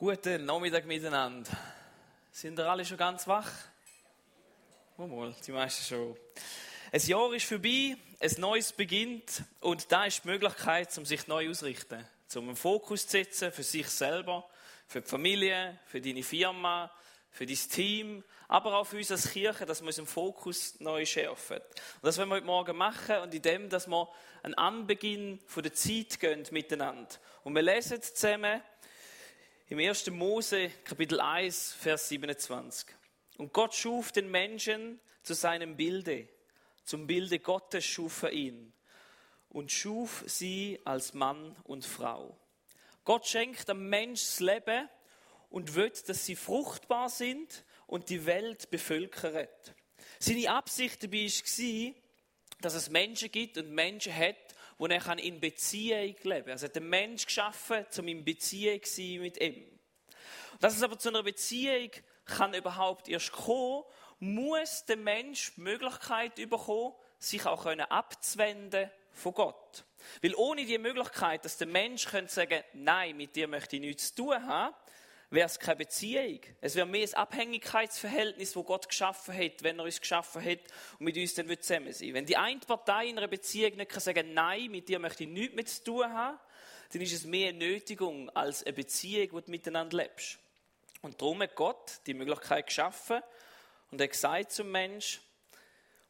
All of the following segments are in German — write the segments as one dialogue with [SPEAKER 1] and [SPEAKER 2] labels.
[SPEAKER 1] Guten Nachmittag miteinander. Sind ihr alle schon ganz wach? Oh die meisten schon. Ein Jahr ist vorbei, ein neues beginnt und da ist die Möglichkeit, um sich neu auszurichten, um einen Fokus zu setzen für sich selber, für die Familie, für deine Firma, für dein Team, aber auch für uns als Kirche, dass wir unseren Fokus neu schärfen. Und das wollen wir heute Morgen machen und in dem, dass wir einen Anbeginn von der Zeit gehen miteinander. Und wir lesen zusammen im 1. Mose, Kapitel 1, Vers 27. Und Gott schuf den Menschen zu seinem Bilde. Zum Bilde Gottes schuf er ihn und schuf sie als Mann und Frau. Gott schenkt am Mensch das Leben und will, dass sie fruchtbar sind und die Welt bevölkern. Seine Absicht dabei war, dass es Menschen gibt und Menschen hat, wo er in Beziehung leben kann. Also hat den Mensch geschaffen, um in Beziehung zu sein mit ihm. Dass es aber zu einer Beziehung kann überhaupt erst kommen, muss der Mensch die Möglichkeit bekommen, sich auch abzuwenden von Gott. Weil ohne die Möglichkeit, dass der Mensch könnte sagen, nein, mit dir möchte ich nichts zu tun haben, wäre es keine Beziehung. Es wäre mehr ein Abhängigkeitsverhältnis, wo Gott geschaffen hat, wenn er uns geschaffen hat und mit uns dann zusammen sein Wenn die eine Partei in einer Beziehung nicht kann sagen nein, mit dir möchte ich nichts mehr zu tun haben, dann ist es mehr eine Nötigung als eine Beziehung, wo du miteinander lebst. Und darum hat Gott die Möglichkeit geschaffen und er gesagt zum Mensch,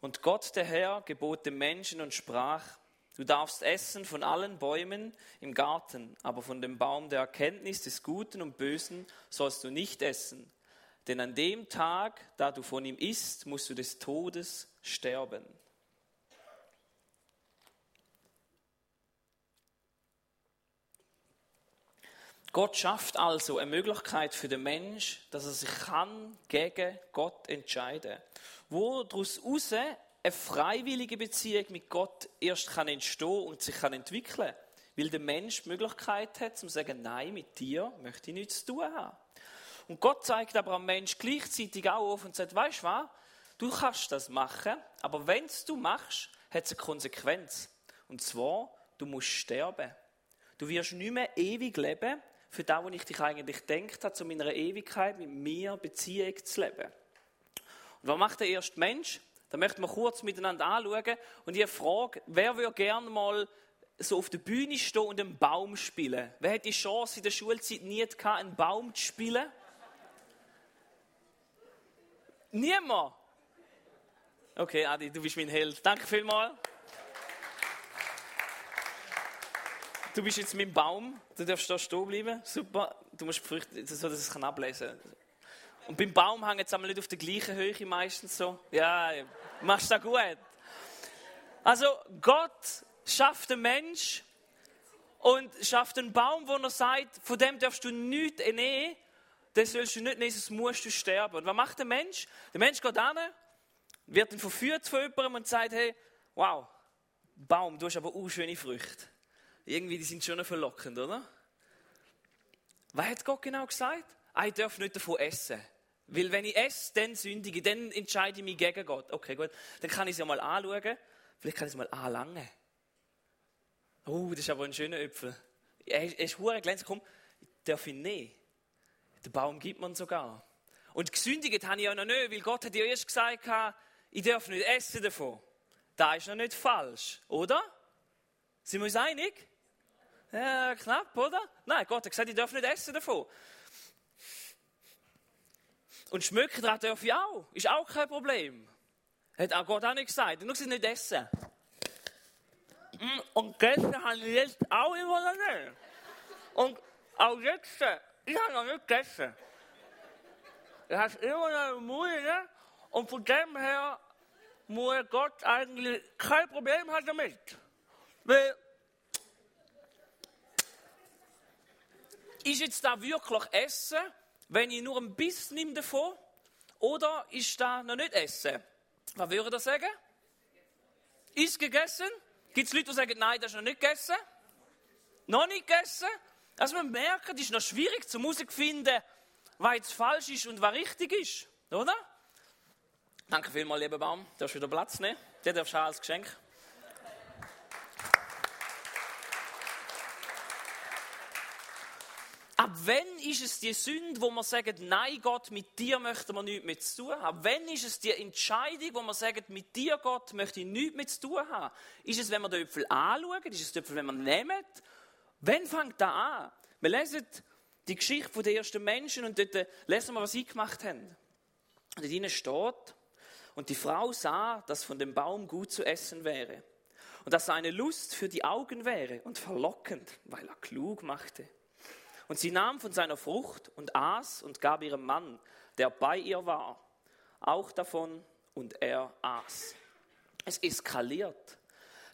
[SPEAKER 1] und Gott der Herr gebot dem Menschen und sprach, Du darfst essen von allen Bäumen im Garten, aber von dem Baum der Erkenntnis des Guten und Bösen sollst du nicht essen. Denn an dem Tag, da du von ihm isst, musst du des Todes sterben. Gott schafft also eine Möglichkeit für den Mensch, dass er sich kann gegen Gott entscheiden. Wo daraus eine freiwillige Beziehung mit Gott erst kann entstehen und sich kann entwickeln weil der Mensch die Möglichkeit hat, zu sagen, nein, mit dir möchte ich nichts zu tun haben. Und Gott zeigt aber am Mensch gleichzeitig auch auf und sagt, weißt du was, du kannst das machen, aber wenn es du machst, hat es eine Konsequenz. Und zwar, du musst sterben. Du wirst nicht mehr ewig leben, für das, was ich dich eigentlich denkt habe, zu meiner Ewigkeit mit mir Beziehung zu leben. Und was macht der erste Mensch? Da möchten wir kurz miteinander anschauen. Und ich frage, wer würde gerne mal so auf der Bühne stehen und einen Baum spielen? Wer hat die Chance in der Schulzeit nie gehabt, einen Baum zu spielen? Niemand? Okay, Adi, du bist mein Held. Danke vielmals. Du bist jetzt mein Baum. Du darfst da stehen bleiben. Super. Du musst Früchte, so dass ich es ablesen kann. Und beim Baum hängen jetzt nicht auf der gleichen Höhe meistens so. Ja, machst du das gut. Also Gott schafft den Mensch und schafft einen Baum, wo er sagt, von dem darfst du nichts nehmen, den sollst du nicht nehmen, sonst musst du sterben. Und was macht der Mensch? Der Mensch geht hin, wird dann verführt von jemandem und sagt, hey, wow, Baum, du hast aber auch schöne Früchte. Irgendwie, die sind schon verlockend, oder? Was hat Gott genau gesagt? Ah, ich darf nicht davon essen. Weil wenn ich esse, dann sündige, dann entscheide ich mich gegen Gott. Okay, gut. Dann kann ich es ja mal anschauen. Vielleicht kann ich es mal anlangen. Oh, das ist aber ein schöner Äpfel. Er ist hure glänzend. Komm, darf ich nicht. Den Baum gibt man sogar. Und gesündigt habe ich ja noch nicht, weil Gott hat ja erst gesagt, ich darf nicht essen davon. Da ist noch nicht falsch, oder? Sind wir uns einig? Ja, knapp, oder? Nein, Gott hat gesagt, ich darf nicht essen davon. Und schmücken daran darf ich auch. Ist auch kein Problem. Hat auch Gott auch nicht gesagt. Nur nicht essen. Mm, und gestern habe ich jetzt auch immer noch nicht. Und auch jetzt, ich habe noch nicht gegessen. Ich habe immer noch Mühe. Ne? Und von dem her muss Gott eigentlich kein Problem haben damit. Weil, ist jetzt da wirklich Essen? Wenn ich nur ein Biss nehme davon, oder ist da noch nicht Essen? Was würde er sagen? Ist gegessen? Gibt es Leute, die sagen, nein, das ist noch nicht gegessen? Noch nicht gegessen? Also man merkt, es ist noch schwierig, Musik finden, was jetzt falsch ist und was richtig ist. Oder? Danke vielmals, lieber Baum. Du hast wieder Platz nehmen. Der darfst du als Geschenk. Ab wann ist es die Sünde, wo man sagt, nein Gott, mit dir möchte man nichts mehr zu tun haben? Ab wann ist es die Entscheidung, wo man sagt, mit dir Gott möchte ich nichts mehr zu tun haben? Ist es, wenn man den Äpfel anschaut? Ist es der Äpfel, wenn man nehmen? Wann fängt das an? Wir lesen die Geschichte der ersten Menschen und dort lesen wir, was sie gemacht haben. Und ihnen steht, und die Frau sah, dass von dem Baum gut zu essen wäre und dass er eine Lust für die Augen wäre und verlockend, weil er klug machte. Und sie nahm von seiner Frucht und aß und gab ihrem Mann, der bei ihr war, auch davon und er aß. Es eskaliert.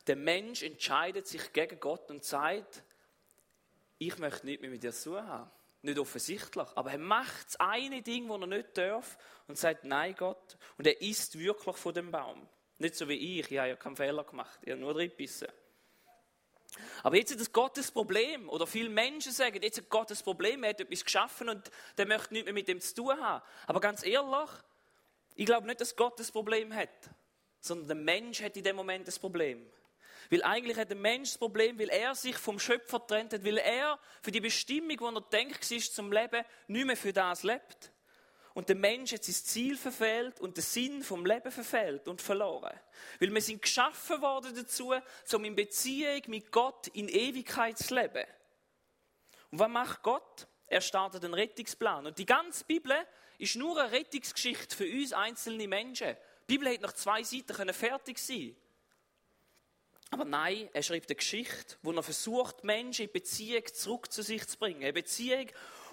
[SPEAKER 1] Der Mensch entscheidet sich gegen Gott und sagt, ich möchte nicht mehr mit dir zu haben. Nicht offensichtlich, aber er macht das eine Ding, das er nicht darf und sagt, nein Gott. Und er isst wirklich von dem Baum. Nicht so wie ich, ich habe ja keinen Fehler gemacht, ich habe nur drin gebissen. Aber jetzt ist das Gottes Problem. Oder viele Menschen sagen, jetzt ist Gottes Problem, er hat etwas geschaffen und der möchte nichts mehr mit dem zu tun haben. Aber ganz ehrlich, ich glaube nicht, dass Gott das Problem hat, sondern der Mensch hat in dem Moment das Problem. Weil eigentlich hat der Mensch das Problem, weil er sich vom Schöpfer trennt hat, weil er für die Bestimmung, die er denkt, ist zum Leben, nicht mehr für das lebt. Und der Mensch hat sein Ziel verfehlt und den Sinn vom Leben verfehlt und verloren. Weil wir sind geschaffen worden dazu, um in Beziehung mit Gott in Ewigkeit zu leben. Und was macht Gott? Er startet einen Rettungsplan. Und die ganze Bibel ist nur eine Rettungsgeschichte für uns einzelne Menschen. Die Bibel hätte nach zwei Seiten fertig sein aber nein, er schreibt eine Geschichte, wo er versucht, Menschen in Beziehung zurück zu sich zu bringen. Eine Beziehung,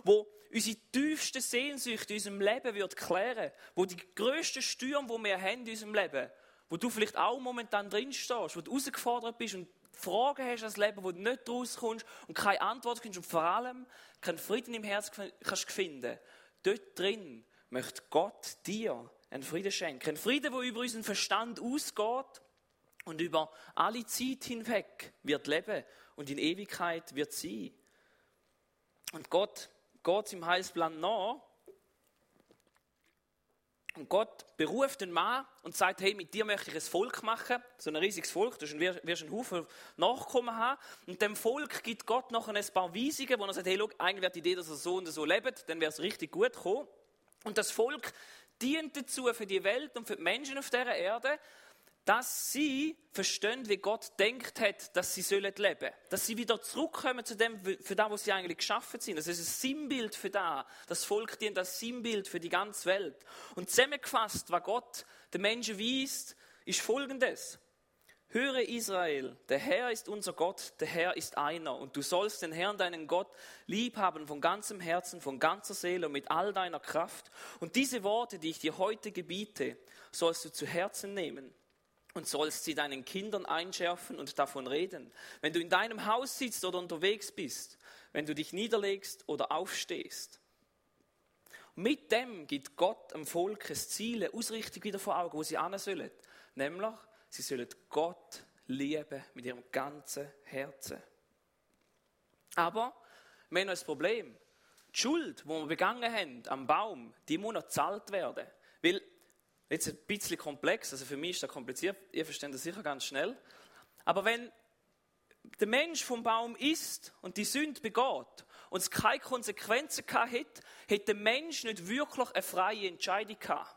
[SPEAKER 1] wo unsere tiefsten Sehnsüchte in unserem Leben wird klären, wo die grössten Stürme, die wir haben in unserem Leben, wo du vielleicht auch momentan drin stehst, wo du herausgefordert bist und Fragen hast als Leben, wo du nicht rauskommst und keine Antwort findest und vor allem keinen Frieden im Herzen kannst finden. Dort drin möchte Gott dir einen Frieden schenken. Einen Frieden, der über unseren Verstand ausgeht und über alle Zeit hinweg wird leben und in Ewigkeit wird sein. Und Gott geht im Heilsplan nach. Und Gott beruft den Mann und sagt, hey, mit dir möchte ich ein Volk machen, so ein riesiges Volk, du wirst einen Haufen Nachkommen haben. Und dem Volk gibt Gott noch ein paar Weisungen, wo er sagt, hey, schau, eigentlich wäre die Idee, dass er so und so lebt, dann wäre es richtig gut gekommen. Und das Volk dient dazu für die Welt und für die Menschen auf dieser Erde, dass sie verstehen, wie Gott denkt hat, dass sie sollen leben. Dass sie wieder zurückkommen zu dem, für das, was sie eigentlich geschaffen sind. Das ist ein Sinnbild für das. Das Volk dient als Sinnbild für die ganze Welt. Und zusammengefasst, was Gott den Menschen weist, ist folgendes. Höre Israel, der Herr ist unser Gott, der Herr ist einer. Und du sollst den Herrn, deinen Gott, lieb haben von ganzem Herzen, von ganzer Seele und mit all deiner Kraft. Und diese Worte, die ich dir heute gebiete, sollst du zu Herzen nehmen und sollst sie deinen Kindern einschärfen und davon reden. Wenn du in deinem Haus sitzt oder unterwegs bist, wenn du dich niederlegst oder aufstehst. Mit dem gibt Gott am Volk ein Ziel, Ausrichtung wieder vor Augen, wo sie an sollen. Nämlich, sie sollen Gott lieben mit ihrem ganzen Herzen. Aber wir haben noch ein Problem. Die Schuld, die wir begangen haben am Baum, die muss noch gezahlt werden. Jetzt ein bisschen komplex, also für mich ist das kompliziert, ihr versteht das sicher ganz schnell. Aber wenn der Mensch vom Baum isst und die Sünde begeht und es keine Konsequenzen gehabt hätte, hätte der Mensch nicht wirklich eine freie Entscheidung gehabt.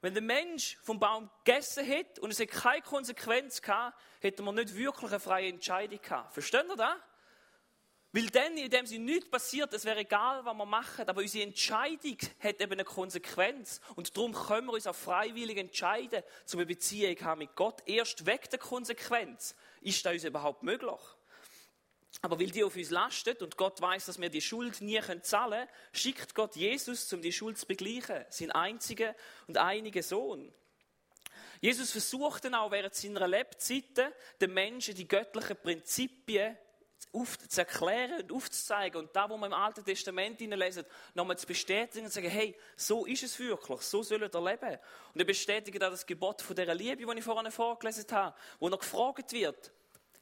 [SPEAKER 1] Wenn der Mensch vom Baum gegessen hätte und es hätte keine Konsequenz gehabt, hätte man nicht wirklich eine freie Entscheidung gehabt. Versteht ihr das? Weil dann, in dem sie nichts passiert, es wäre egal, was wir machen, aber unsere Entscheidung hat eben eine Konsequenz. Und darum können wir uns auch freiwillig entscheiden, zu einer Beziehung haben mit Gott. Erst weg der Konsequenz ist das uns überhaupt möglich. Aber weil die auf uns lastet und Gott weiß, dass wir die Schuld nie zahlen können, schickt Gott Jesus, um die Schuld zu begleichen. Sein einziger und einiger Sohn. Jesus versucht dann auch während seiner Lebzeiten, den Menschen die göttlichen Prinzipien auf, zu erklären und aufzuzeigen und da, wo man im Alten Testament lesen, nochmal zu bestätigen und zu sagen, hey, so ist es wirklich, so soll er leben. Und er bestätigt auch das Gebot von dieser Liebe, die ich vorhin vorgelesen habe, wo noch gefragt wird,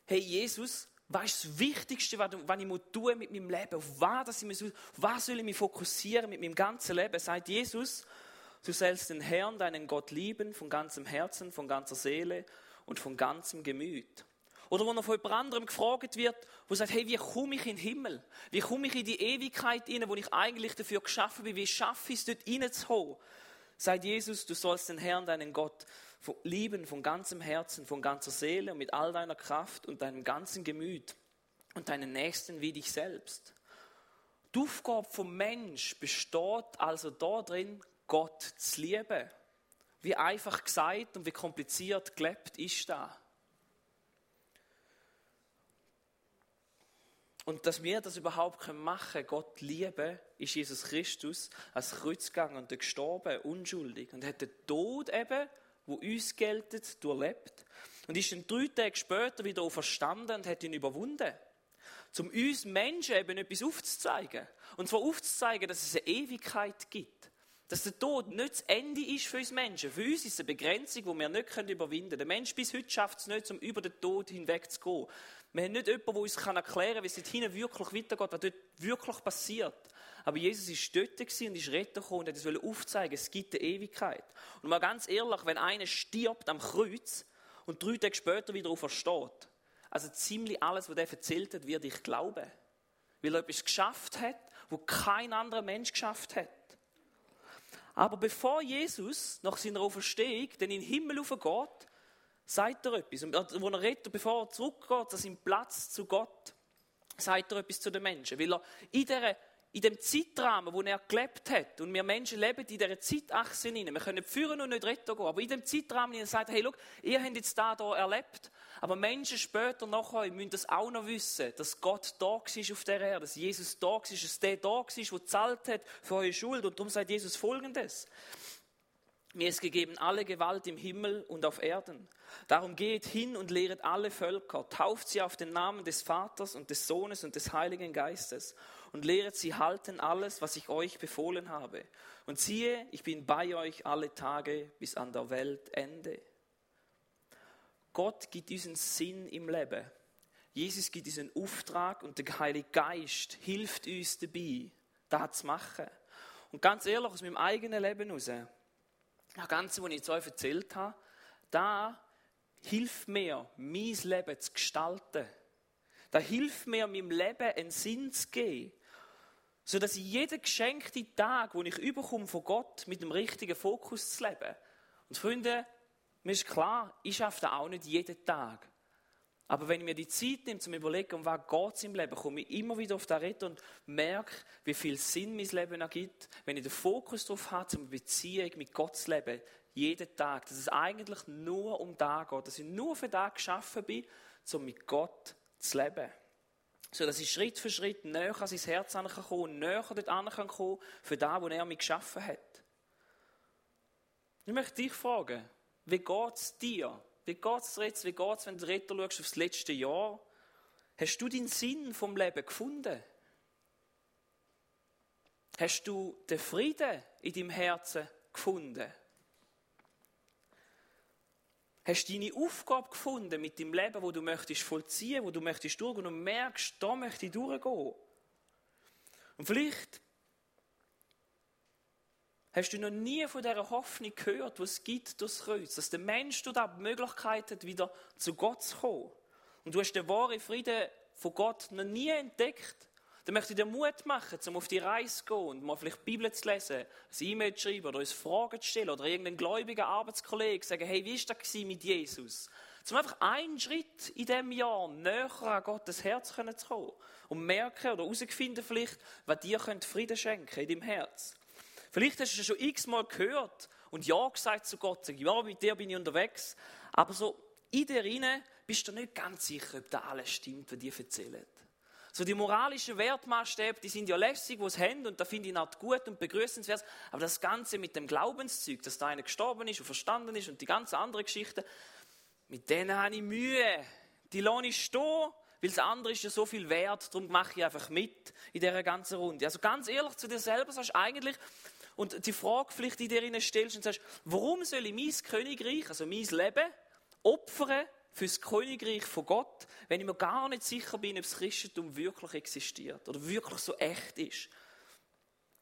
[SPEAKER 1] hey Jesus, was ist das Wichtigste, was ich tun mit meinem Leben? Auf was, ich auf was soll ich mich fokussieren mit meinem ganzen Leben? Sagt Jesus, du sollst den Herrn, deinen Gott lieben, von ganzem Herzen, von ganzer Seele und von ganzem Gemüt. Oder wo er von jemand anderem gefragt wird, wo sagt, hey, wie komme ich in den Himmel? Wie komme ich in die Ewigkeit hinein, wo ich eigentlich dafür geschaffen bin? Wie schaffe ich es, dort hineinzukommen? Sagt Jesus, du sollst den Herrn, deinen Gott, lieben von ganzem Herzen, von ganzer Seele und mit all deiner Kraft und deinem ganzen Gemüt und deinen Nächsten wie dich selbst. Die Aufgabe vom Mensch besteht also darin, Gott zu lieben. Wie einfach gesagt und wie kompliziert gelebt ist das? Und dass wir das überhaupt machen können, Gott lieben, ist Jesus Christus als Kreuz gegangen und gestorben, unschuldig. Und hat den Tod eben, wo uns geltet, durchlebt. Und ist dann drei Tage später wieder auferstanden und hat ihn überwunden. Um uns Menschen eben etwas aufzuzeigen. Und zwar aufzuzeigen, dass es eine Ewigkeit gibt. Dass der Tod nicht das Ende ist für uns Menschen. Für uns ist es eine Begrenzung, die wir nicht überwinden können. Der Mensch bis heute schafft es nicht, um über den Tod hinweg zu gehen. Wir haben nicht jemanden, der uns erklären kann, wie es dort hinten wirklich weitergeht, was dort wirklich passiert. Aber Jesus ist dort und ist Retter gekommen und hat es aufzeigen, es gibt eine Ewigkeit. Und mal ganz ehrlich, wenn einer stirbt am Kreuz und drei Tage später wieder aufersteht, also ziemlich alles, was er erzählt hat, wird ich glauben. Weil er etwas geschafft hat, wo kein anderer Mensch geschafft hat. Aber bevor Jesus nach seiner Auferstehung dann in den Himmel aufgeht, sagt er etwas. Und wo er redet, bevor er zurückgeht, an seinen Platz zu Gott, sagt er etwas zu den Menschen. Weil er in, dieser, in dem Zeitrahmen, wo er gelebt hat, und wir Menschen leben in dieser Zeitachse hinein, wir können führen und nicht retten gehen, aber in dem Zeitrahmen sagt er, hey, schau, ihr habt jetzt da erlebt, aber Menschen später nach euch müssen das auch noch wissen, dass Gott da war auf der Erde, dass Jesus da war, dass der da war, der gezahlt hat für eure Schuld. Und darum sagt Jesus Folgendes. Mir ist gegeben alle Gewalt im Himmel und auf Erden. Darum geht hin und lehret alle Völker, tauft sie auf den Namen des Vaters und des Sohnes und des Heiligen Geistes und lehret sie halten alles, was ich euch befohlen habe. Und siehe, ich bin bei euch alle Tage bis an der Weltende. Gott gibt diesen Sinn im Leben. Jesus gibt diesen Auftrag und der Heilige Geist hilft uns dabei, das zu machen. Und ganz ehrlich, aus meinem eigenen Leben heraus, das Ganze, was ich jetzt euch erzählt habe, da hilft mir, mein Leben zu gestalten. Da hilft mir, meinem Leben einen Sinn zu geben. Sodass ich jeden geschenkten Tag, den ich überkomme von Gott, mit dem richtigen Fokus zu leben. Und Freunde, mir ist klar, ich schaffe das auch nicht jeden Tag. Aber wenn ich mir die Zeit nehme, zum Überlegen, um was geht es im Leben, komme ich immer wieder auf das Reden und merke, wie viel Sinn mein Leben ergibt, wenn ich den Fokus darauf habe, zum Beziehung mit Gott zu leben, jeden Tag. Dass es eigentlich nur um das geht, dass ich nur für das geschaffen bin, um mit Gott zu leben. So dass ich Schritt für Schritt näher an sein Herz kommen und näher dort kommen für das, was er mich geschaffen hat. Ich möchte dich fragen, wie geht es dir? Wie geht es jetzt? Wie geht es, wenn du Retter schaust aufs letzte Jahr? Hast du den Sinn vom Leben gefunden? Hast du den Frieden in deinem Herzen gefunden? Hast du deine Aufgabe gefunden mit dem Leben, wo du möchtest vollziehen, wo du möchtest durchgehen und merkst, da möchte ich durchgehen? Und vielleicht Hast du noch nie von dieser Hoffnung gehört, die es gibt durchs Kreuz? Dass der Mensch dort die Möglichkeit hat, wieder zu Gott zu kommen. Und du hast den wahren Frieden von Gott noch nie entdeckt. Dann möchte ich dir Mut machen, um auf die Reise zu gehen und mal vielleicht die Bibel zu lesen, ein E-Mail zu schreiben oder uns Fragen zu stellen oder irgendeinen gläubigen Arbeitskollegen zu sagen, hey, wie war das mit Jesus? Zum einfach einen Schritt in diesem Jahr näher an Gottes Herz zu kommen und merken oder herausfinden vielleicht, was dir Frieden schenken in deinem Herz. Vielleicht hast du es schon x-mal gehört und Ja gesagt zu Gott. Sag, ja, mit dir bin ich unterwegs. Aber so in dir rein bist du nicht ganz sicher, ob da alles stimmt, was dir erzählen. So die moralischen Wertmaßstäbe, die sind ja lässig, was haben und da finde ich auch gut und begrüßenswert. Aber das Ganze mit dem Glaubenszeug, dass da einer gestorben ist und verstanden ist und die ganze andere Geschichte, mit denen habe ich Mühe. Die lohne ich stehen, weil das andere ist ja so viel wert, darum mache ich einfach mit in dieser ganzen Runde. Also ganz ehrlich zu dir selber sagst du eigentlich, und die Frage vielleicht in dir stellst und sagst, warum soll ich mein Königreich, also mein Leben, opfern für das Königreich von Gott, wenn ich mir gar nicht sicher bin, ob das Christentum wirklich existiert oder wirklich so echt ist.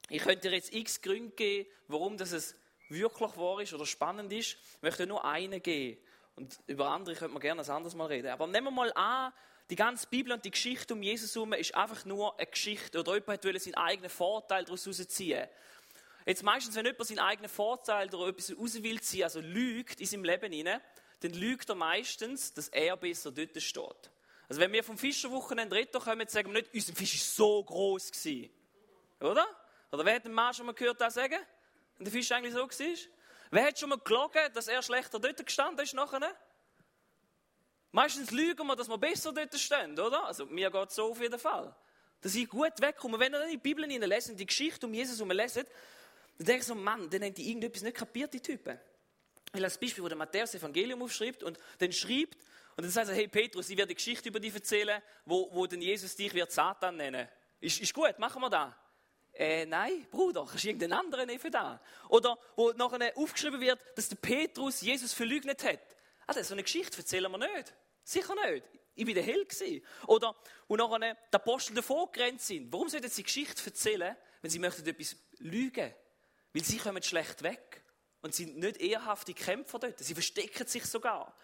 [SPEAKER 1] Ich könnte dir jetzt x Gründe geben, warum das es wirklich wahr ist oder spannend ist. Ich möchte nur einen geben. Und über andere könnte man gerne ein anderes Mal reden. Aber nehmen wir mal an, die ganze Bibel und die Geschichte um Jesus herum ist einfach nur eine Geschichte. Oder jemand wollte seinen eigenen Vorteil daraus herausziehen. Jetzt meistens, wenn jemand seinen eigenen Vorteil oder etwas raus will ziehen, also lügt in seinem Leben hinein, dann lügt er meistens, dass er besser dort steht. Also wenn wir vom Fischerwochenende können wir sagen wir nicht, unser Fisch war so groß gewesen. Oder? Oder wer hat den Mann schon mal gehört, das sagen? Wenn der Fisch eigentlich so war? Wer hat schon mal gelogen, dass er schlechter dort gestanden ist nachher? Meistens lügen wir, dass wir besser dort stehen, oder? Also mir geht so auf jeden Fall. Dass ich gut wegkomme. Wenn ihr dann die Bibel lesen, die Geschichte um Jesus lesen, dann denke ich so, Mann, dann haben die irgendetwas nicht kapiert, die Typen. Ich als Beispiel, wo der Matthäus Evangelium aufschreibt und dann schreibt, und dann sagt er, hey Petrus, ich werde eine Geschichte über dich erzählen, wo, wo denn Jesus dich wird Satan nennen. Ist, ist gut, machen wir das. Äh, nein, Bruder, kannst du irgendeinen anderen für das? Oder wo nachher aufgeschrieben wird, dass der Petrus Jesus verleugnet hat. Also, so eine Geschichte erzählen wir nicht. Sicher nicht. Ich war der Held. Oder wo nachher die Apostel davor gerannt sind. Warum sollten sie Geschichte erzählen, wenn sie möchten etwas lügen? Weil sie kommen schlecht weg. Und sind nicht ehrhafte Kämpfer dort. Sie verstecken sich sogar.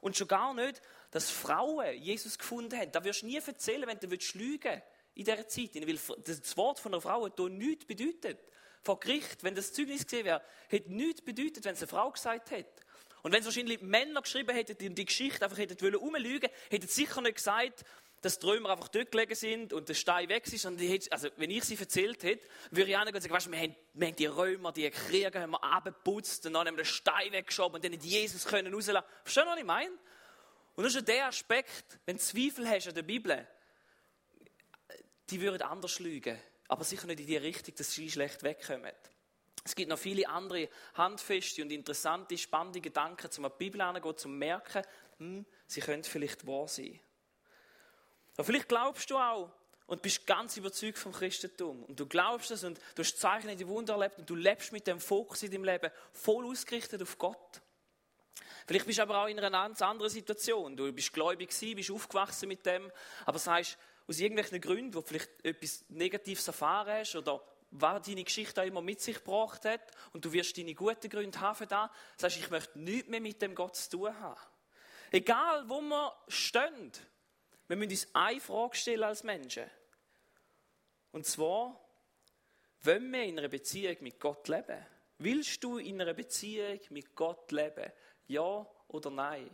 [SPEAKER 1] Und schon gar nicht, dass Frauen Jesus gefunden haben. Das wirst du nie erzählen, wenn du lügen in dieser Zeit. Weil das Wort von einer Frau hier nichts bedeutet. Vor Gericht, wenn das Zeugnis gesehen wäre, hätte nichts bedeutet, wenn es eine Frau gesagt hätte. Und wenn es wahrscheinlich Männer geschrieben hätten, die die Geschichte einfach hätten wollen umlügen, hätten sie sicher nicht gesagt, dass die Römer einfach dort gelegen sind und der Stein weg ist. Und hätte, also, wenn ich sie erzählt hätte, würde ich auch sagen, weißt, wir, haben, wir haben die Römer, die Krieger, haben wir abgeputzt und dann haben wir den Stein weggeschoben und dann hätte Jesus können rauslassen. Verstehst du, was ich meine? Und das ist ja der Aspekt, wenn du Zweifel hast an der Bibel, die würden anders lügen. Aber sicher nicht in die Richtung, dass sie schlecht wegkommen. Es gibt noch viele andere handfeste und interessante, spannende Gedanken, zum die Bibel anzugehen, zum merken, hm, sie können vielleicht wahr sein. Aber vielleicht glaubst du auch und bist ganz überzeugt vom Christentum. Und du glaubst es und du hast Zeichen in die Wunder erlebt und du lebst mit dem Fokus in deinem Leben voll ausgerichtet auf Gott. Vielleicht bist du aber auch in einer ganz anderen Situation. Du bist gläubig gewesen, bist aufgewachsen mit dem, aber sagst, aus irgendwelchen Gründen, wo du vielleicht etwas Negatives erfahren hast oder was deine Geschichte auch immer mit sich gebracht hat und du wirst deine guten Gründe haben für das, sagst, ich möchte nichts mehr mit dem Gott zu tun haben. Egal, wo wir stehen, wir müssen uns eine Frage stellen als Menschen. Und zwar, wollen wir in einer Beziehung mit Gott leben? Willst du in einer Beziehung mit Gott leben? Ja oder nein?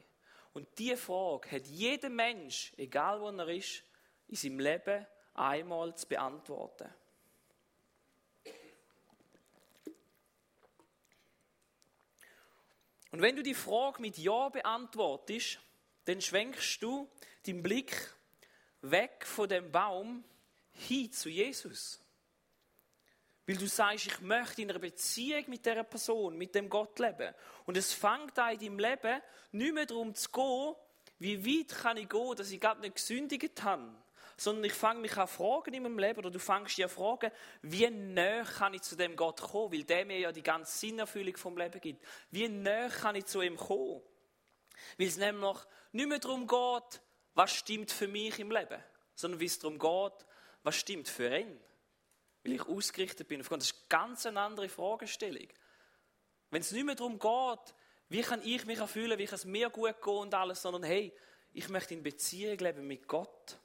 [SPEAKER 1] Und diese Frage hat jeder Mensch, egal wo er ist, in seinem Leben einmal zu beantworten. Und wenn du die Frage mit Ja beantwortest, dann schwenkst du deinen Blick weg von dem Baum hin zu Jesus. Weil du sagst, ich möchte in einer Beziehung mit dieser Person, mit dem Gott leben. Und es fängt an in deinem Leben nicht mehr darum zu gehen, wie weit kann ich gehen, dass ich gerade nicht gesündigt habe, sondern ich fange mich an fragen in meinem Leben, oder du fängst dich an fragen, wie näher kann ich zu dem Gott kommen, weil der mir ja die ganze Sinnerfüllung vom Leben gibt. Wie näher kann ich zu ihm kommen? Weil es nämlich nicht mehr darum geht, was stimmt für mich im Leben, sondern wie es darum geht, was stimmt für ihn. Weil ich ausgerichtet bin auf Gott. Das ist eine ganz andere Fragestellung. Wenn es nicht mehr darum geht, wie kann ich mich erfüllen, wie kann es mir gut gehen und alles, sondern hey, ich möchte in Beziehung leben mit Gott.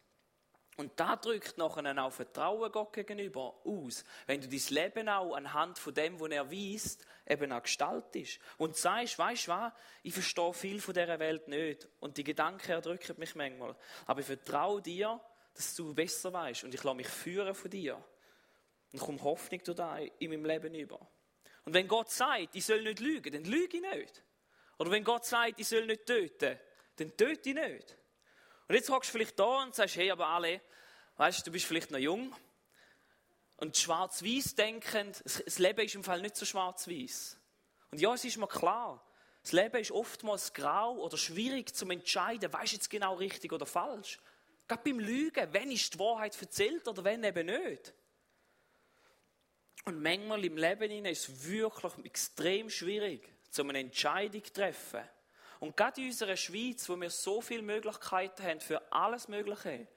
[SPEAKER 1] Und da drückt nachher auch Vertrauen Gott gegenüber aus. Wenn du dein Leben auch anhand von dem, was er weist, eben auch gestaltest. Und sagst, weißt du was, ich verstehe viel von dieser Welt nicht. Und die Gedanken erdrücken mich manchmal. Aber ich vertraue dir, dass du besser weißt. Und ich lasse mich führen von dir. Und komm Hoffnung da in meinem Leben über. Und wenn Gott sagt, ich soll nicht lügen, dann lüge ich nicht. Oder wenn Gott sagt, ich soll nicht töten, dann töte ich nicht. Und jetzt hockst du vielleicht da und sagst, hey, aber alle, weißt du, du bist vielleicht noch jung. Und schwarz-weiß denkend, das Leben ist im Fall nicht so schwarz-weiß. Und ja, es ist mir klar, das Leben ist oftmals grau oder schwierig zu entscheiden, weißt du jetzt genau richtig oder falsch. Gerade beim Lügen, wenn ist die Wahrheit erzählt oder wenn eben nicht. Und manchmal im Leben ist es wirklich extrem schwierig, zu einer Entscheidung zu treffen. Und gerade in unserer Schweiz, wo wir so viele Möglichkeiten haben für alles Mögliche,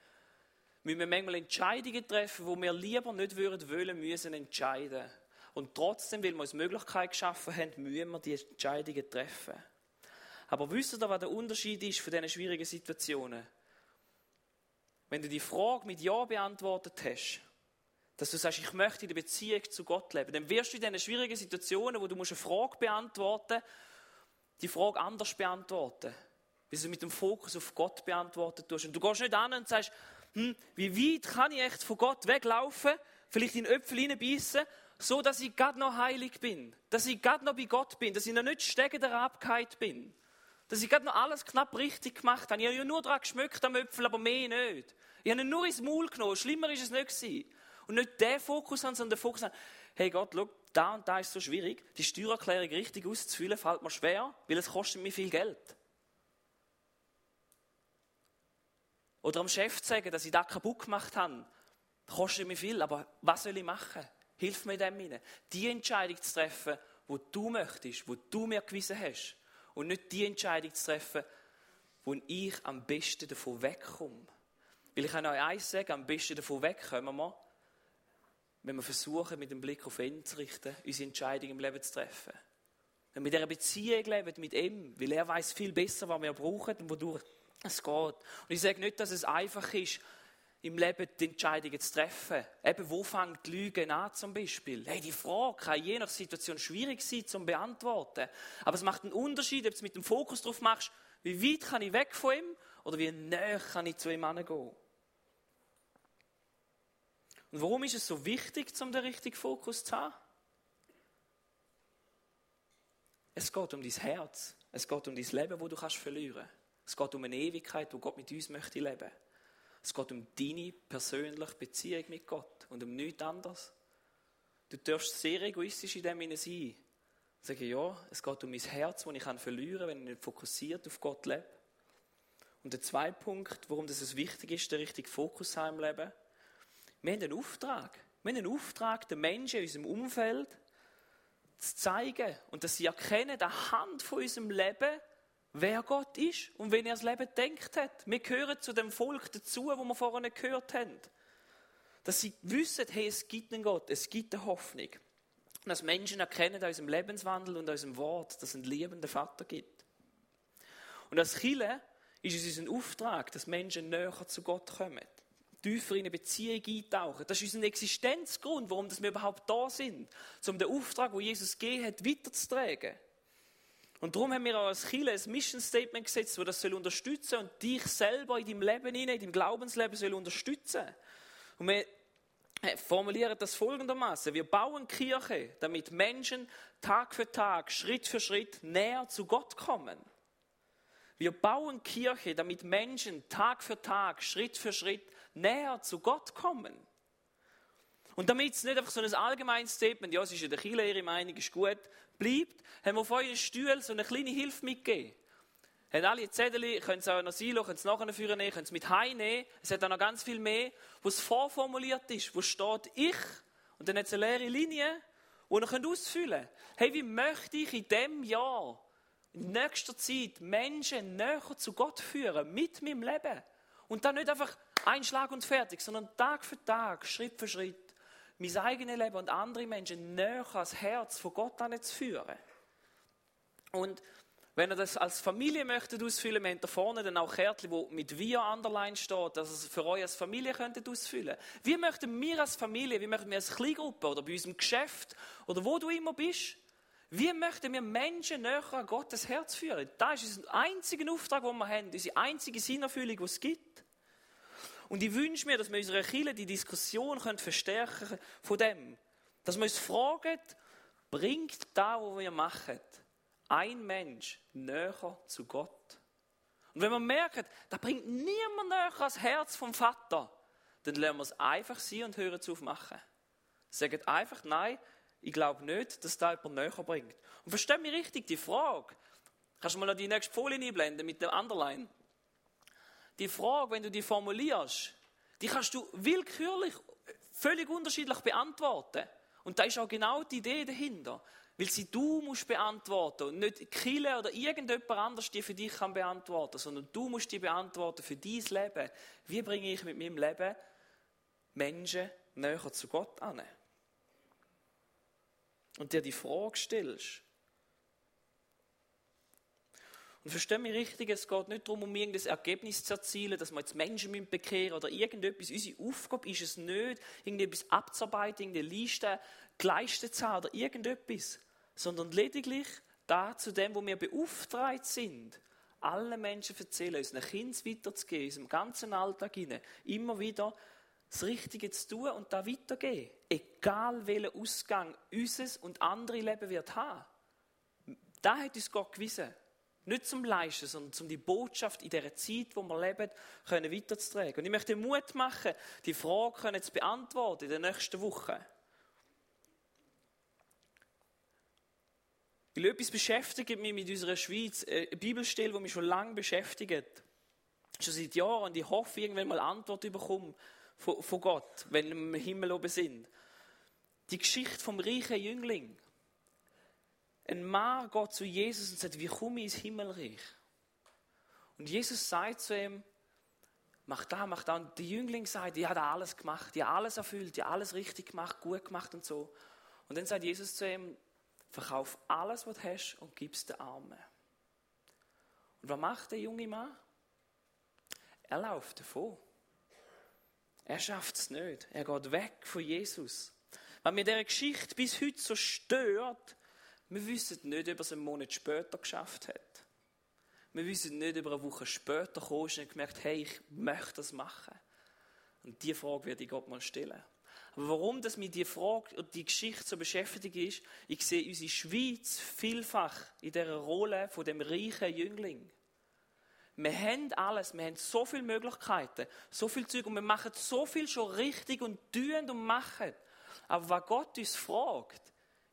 [SPEAKER 1] müssen wir manchmal Entscheidungen treffen, wo wir lieber nicht würden wollen müssen entscheiden. Und trotzdem, weil wir uns Möglichkeit geschaffen haben, müssen wir die Entscheidungen treffen. Aber wisst ihr, was der Unterschied ist von diesen schwierigen Situationen? Wenn du die Frage mit Ja beantwortet hast, dass du sagst, ich möchte in der Beziehung zu Gott leben, dann wirst du in diesen schwierigen Situationen, wo du eine Frage beantworten musst, die Frage anders beantworten. Wie du mit dem Fokus auf Gott beantwortet tust. Und du gehst nicht an und sagst, hm, wie weit kann ich echt von Gott weglaufen, vielleicht in Äpfel hineinbeissen, so dass ich gerade noch heilig bin, dass ich gerade noch bei Gott bin, dass ich noch nicht steckender Abkeit bin, dass ich gerade noch alles knapp richtig gemacht habe. Ich habe ja nur daran geschmückt am Äpfel, aber mehr nicht. Ich habe ihn nur ins Maul genommen, schlimmer ist es nicht gewesen. Und nicht den Fokus haben, sondern den Fokus haben, hey Gott, schau, da und da ist so schwierig, die Steuererklärung richtig auszufüllen, fällt mir schwer, weil es kostet mir viel Geld. Oder am Chef zu sagen, dass ich das kaputt gemacht habe, kostet mir viel, aber was soll ich machen? Hilf mir in dem hinein. Die Entscheidung zu treffen, wo du möchtest, wo du mir gewiesen hast. Und nicht die Entscheidung zu treffen, wo ich am besten davon wegkomme. Weil ich kann euch eins sagen, am besten davon wegkommen wir, wenn wir versuchen, mit dem Blick auf ihn zu richten, unsere Entscheidung im Leben zu treffen. Wenn wir mit dieser Beziehung leben mit ihm, weil er weiß viel besser, was wir brauchen und wodurch es geht. Und ich sage nicht, dass es einfach ist, im Leben die Entscheidungen zu treffen. Eben, wo fängt die Lüge an zum Beispiel? Hey, die Frage kann je nach Situation schwierig sein zu beantworten. Aber es macht einen Unterschied, ob du mit dem Fokus darauf machst, wie weit kann ich weg von ihm oder wie näher kann ich zu ihm gehen. Und warum ist es so wichtig, um den richtigen Fokus zu haben? Es geht um dein Herz. Es geht um dein Leben, wo du kannst verlieren. Es geht um eine Ewigkeit, wo Gott mit uns möchte leben. Es geht um deine persönliche Beziehung mit Gott und um nichts anderes. Du darfst sehr egoistisch in dem Sinne sein. Sagen, ja, es geht um mein Herz, das ich verlieren kann, wenn ich nicht fokussiert auf Gott lebe. Und der zweite Punkt, warum das so wichtig ist, der richtige Fokus haben im Leben. Wir haben einen Auftrag. Wir haben einen Auftrag, den Menschen in unserem Umfeld zu zeigen und dass sie erkennen, anhand von unserem Leben, wer Gott ist und wenn er das Leben denkt hat. Wir gehören zu dem Volk dazu, wo wir vorhin gehört haben. Dass sie wissen, hey, es gibt einen Gott, es gibt eine Hoffnung. Und dass Menschen erkennen an unserem Lebenswandel und an unserem Wort, dass es einen liebenden Vater gibt. Und als Chile ist es unser Auftrag, dass Menschen näher zu Gott kommen. Tiefer in eine Beziehung eintauchen. Das ist unser Existenzgrund, warum wir überhaupt da sind. Um den Auftrag, den Jesus gegeben hat, weiterzutragen. Und darum haben wir auch als Chile ein Mission Statement gesetzt, das das soll unterstützen und dich selber in deinem Leben, in deinem Glaubensleben soll unterstützen. Und wir formulieren das folgendermaßen: Wir bauen Kirche, damit Menschen Tag für Tag, Schritt für Schritt näher zu Gott kommen. Wir bauen Kirche, damit Menschen Tag für Tag, Schritt für Schritt näher zu Gott kommen. Und damit es nicht einfach so ein allgemeines Statement, ja, es ist ja der Kirche, ihre Meinung ist gut, bleibt, haben wir auf euren Stuhl so eine kleine Hilfe mitgegeben. Haben alle Zettel, können es auch ein Silo, können es nachher führen können es mit heimnehmen. Es hat auch noch ganz viel mehr, wo es vorformuliert ist, wo steht ich und dann hat es eine leere Linie, die ihr könnt ausfüllen Hey, wie möchte ich in diesem Jahr, in nächster Zeit, Menschen näher zu Gott führen, mit meinem Leben? Und dann nicht einfach ein Schlag und fertig, sondern Tag für Tag, Schritt für Schritt mein eigenes Leben und andere Menschen näher ans Herz von Gott zu führen. Und wenn ihr das als Familie möchtet ausfüllen, wir haben da vorne dann auch Kärtchen, wo mit Wir underline steht, dass ihr es für euch als Familie könntet ausfüllen. Wie möchten wir als Familie, wie möchten wir als Kleingruppe oder bei unserem Geschäft oder wo du immer bist, wie möchten wir Menschen näher an Gottes Herz führen? Das ist unser einziger Auftrag, den wir haben, unsere einzige Sinnerfüllung, die es gibt. Und ich wünsche mir, dass wir unsere Kirche die Diskussion können verstärken von dem. Dass wir uns fragen, bringt da, was wir machen, ein Mensch näher zu Gott? Und wenn wir merken, da bringt niemand näher ans Herz vom Vater, dann lernen wir es einfach sein und hören zu machen. Sagen einfach, nein, ich glaube nicht, dass da jemand näher bringt. Und versteh mich richtig, die Frage, kannst du mal noch die nächste Folie einblenden mit dem Underline? die Frage, wenn du die formulierst, die kannst du willkürlich, völlig unterschiedlich beantworten. Und da ist auch genau die Idee dahinter. Weil sie du musst beantworten und nicht Kille oder irgendjemand anders die für dich kann beantworten, sondern du musst die beantworten für dein Leben. Wie bringe ich mit meinem Leben Menschen näher zu Gott an? Und dir die Frage stellst. Und verstehe mich richtig, es geht nicht darum, um irgendein Ergebnis zu erzielen, dass wir jetzt Menschen bekehren oder irgendetwas. Unsere Aufgabe ist es nicht, irgendetwas abzuarbeiten, irgendeine Liste geleistet zu haben oder irgendetwas, sondern lediglich da zu dem, wo wir beauftragt sind, allen Menschen erzählen, unseren Kindern weiterzugeben, unserem ganzen Alltag hinein, immer wieder das Richtige zu tun und da weitergehen. Egal welchen Ausgang unseres und andere Leben wird haben. Da hat uns Gott gewiesen. Nicht zum Leisten, sondern zum die Botschaft in dieser Zeit, wo wir leben, können weiterzutragen. Und ich möchte Mut machen, die Frage zu beantworten in den nächsten Wochen. Weil etwas beschäftigt mich mit unserer Schweiz, äh, eine Bibelstelle, die mich schon lange beschäftigt. Schon seit Jahren. Und ich hoffe, irgendwann mal Antwort bekommen von, Gott, wenn wir im Himmel oben sind. Die Geschichte vom reichen Jüngling. Ein Mann geht zu Jesus und sagt, wie komme ich ins Himmelreich? Und Jesus sagt zu ihm, mach da, mach da. Und der Jüngling sagt, ich habe alles gemacht, ich habe alles erfüllt, ich habe alles richtig gemacht, gut gemacht und so. Und dann sagt Jesus zu ihm, verkauf alles, was du hast und gib es den Armen. Und was macht der junge Mann? Er läuft davon. Er schafft es nicht. Er geht weg von Jesus. Was mir diese Geschichte bis heute so stört, wir wissen nicht, ob er es einen Monat später geschafft hat. Wir wissen nicht, ob er eine Woche später kam und gemerkt hey, ich möchte das machen. Und diese Frage werde ich Gott mal stellen. Aber warum dass mich die Frage und die Geschichte so beschäftigt ist, ich sehe unsere Schweiz vielfach in der Rolle von dem reichen Jüngling. Wir haben alles, wir haben so viele Möglichkeiten, so viel Zeug und wir machen so viel schon richtig und tun und machen. Aber was Gott uns fragt,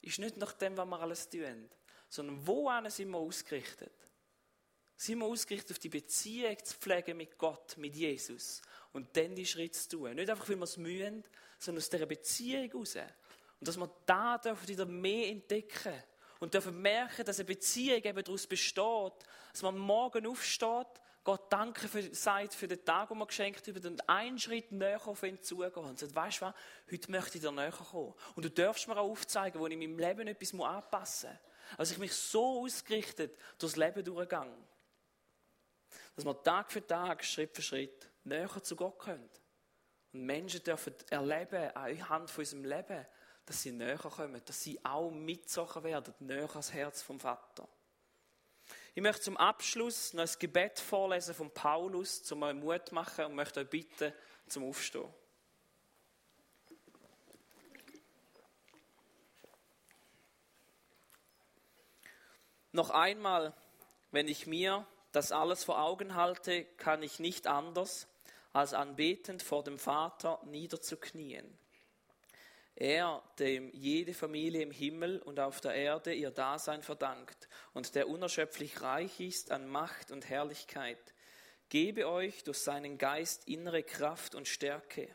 [SPEAKER 1] ist nicht nach dem, was wir alles tun, sondern wo sind wir ausgerichtet? Sind wir ausgerichtet auf die Beziehung zu pflegen mit Gott, mit Jesus und dann die Schritte zu tun. Nicht einfach, weil wir es mühen, sondern aus dieser Beziehung heraus. Und dass wir da dürfen wieder mehr entdecken und dürfen merken, dass eine Beziehung eben daraus besteht, dass man morgen aufsteht, Gott danke für, sagt für den Tag, den wir geschenkt haben, und einen Schritt näher auf ihn zugehen und sagt, weißt du was, heute möchte ich dir näher kommen. Und du darfst mir auch aufzeigen, wo ich in meinem Leben etwas anpassen muss. Also ich mich so ausgerichtet durchs Leben durchgegangen. Dass wir Tag für Tag, Schritt für Schritt näher zu Gott können. Und Menschen dürfen erleben, anhand von unserem Leben, dass sie näher kommen, dass sie auch mitzogen werden, näher ans Herz vom Vater. Ich möchte zum Abschluss noch ein Gebet vorlesen von Paulus, zum euch Mut machen und möchte euch bitten, zum Aufstehen. Noch einmal, wenn ich mir das alles vor Augen halte, kann ich nicht anders, als anbetend vor dem Vater niederzuknien. Er, dem jede Familie im Himmel und auf der Erde ihr Dasein verdankt und der unerschöpflich reich ist an Macht und Herrlichkeit, gebe euch durch seinen Geist innere Kraft und Stärke.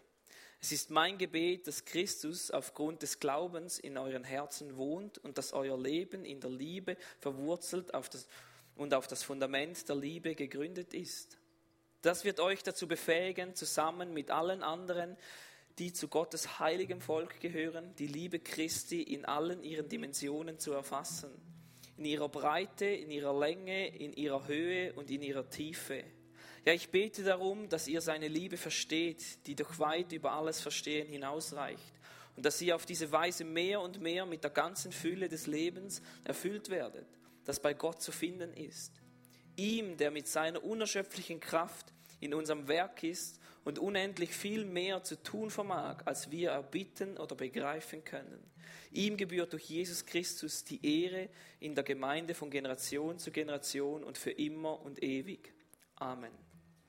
[SPEAKER 1] Es ist mein Gebet, dass Christus aufgrund des Glaubens in euren Herzen wohnt und dass euer Leben in der Liebe verwurzelt auf das, und auf das Fundament der Liebe gegründet ist. Das wird euch dazu befähigen, zusammen mit allen anderen, die zu Gottes heiligem Volk gehören, die Liebe Christi in allen ihren Dimensionen zu erfassen. In ihrer Breite, in ihrer Länge, in ihrer Höhe und in ihrer Tiefe. Ja, ich bete darum, dass ihr seine Liebe versteht, die doch weit über alles Verstehen hinausreicht. Und dass ihr auf diese Weise mehr und mehr mit der ganzen Fülle des Lebens erfüllt werdet, das bei Gott zu finden ist. Ihm, der mit seiner unerschöpflichen Kraft in unserem Werk ist und unendlich viel mehr zu tun vermag, als wir erbitten oder begreifen können. Ihm gebührt durch Jesus Christus die Ehre in der Gemeinde von Generation zu Generation und für immer und ewig. Amen.